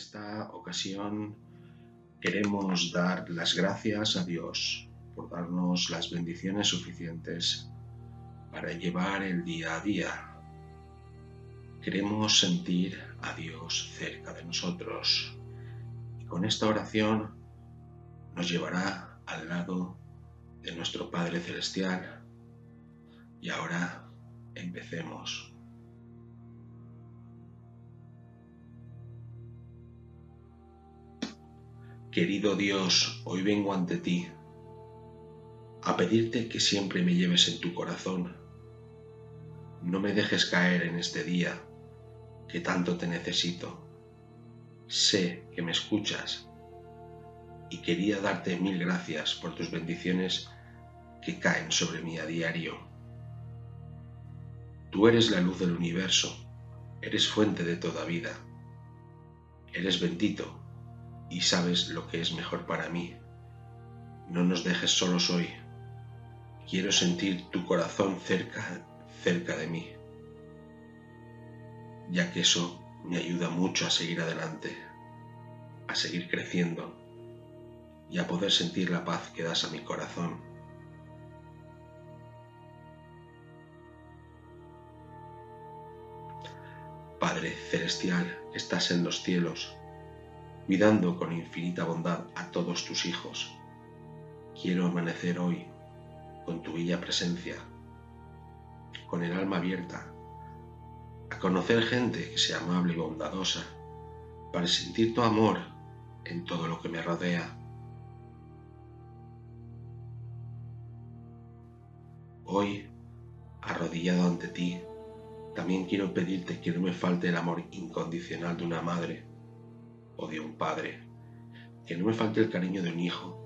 esta ocasión queremos dar las gracias a Dios por darnos las bendiciones suficientes para llevar el día a día. Queremos sentir a Dios cerca de nosotros y con esta oración nos llevará al lado de nuestro Padre Celestial. Y ahora empecemos. Querido Dios, hoy vengo ante ti a pedirte que siempre me lleves en tu corazón. No me dejes caer en este día, que tanto te necesito. Sé que me escuchas y quería darte mil gracias por tus bendiciones que caen sobre mí a diario. Tú eres la luz del universo, eres fuente de toda vida. Eres bendito y sabes lo que es mejor para mí. No nos dejes solos hoy. Quiero sentir tu corazón cerca, cerca de mí, ya que eso me ayuda mucho a seguir adelante, a seguir creciendo y a poder sentir la paz que das a mi corazón. Padre Celestial, estás en los cielos, cuidando con infinita bondad a todos tus hijos. Quiero amanecer hoy con tu bella presencia, con el alma abierta, a conocer gente que sea amable y bondadosa, para sentir tu amor en todo lo que me rodea. Hoy, arrodillado ante ti, también quiero pedirte que no me falte el amor incondicional de una madre o de un padre, que no me falte el cariño de un hijo,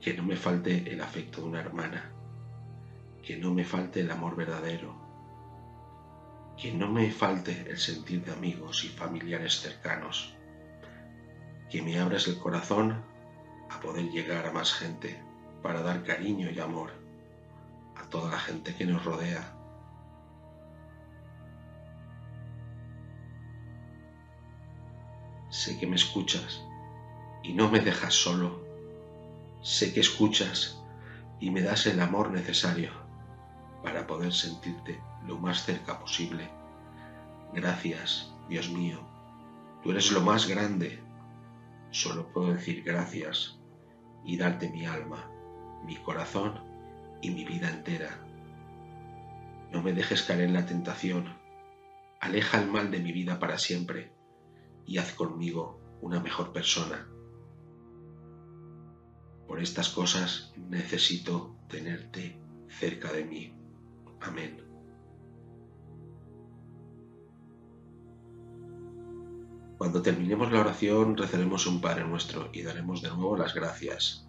que no me falte el afecto de una hermana, que no me falte el amor verdadero, que no me falte el sentir de amigos y familiares cercanos, que me abras el corazón a poder llegar a más gente para dar cariño y amor a toda la gente que nos rodea Sé que me escuchas y no me dejas solo. Sé que escuchas y me das el amor necesario para poder sentirte lo más cerca posible. Gracias, Dios mío. Tú eres lo más grande. Solo puedo decir gracias y darte mi alma, mi corazón y mi vida entera. No me dejes caer en la tentación. Aleja el mal de mi vida para siempre y haz conmigo una mejor persona. Por estas cosas necesito tenerte cerca de mí. Amén. Cuando terminemos la oración rezaremos un Padre nuestro y daremos de nuevo las gracias.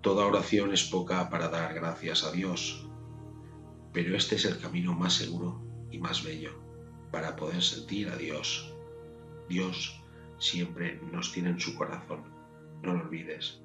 Toda oración es poca para dar gracias a Dios, pero este es el camino más seguro y más bello para poder sentir a Dios Dios siempre nos tiene en su corazón, no lo olvides.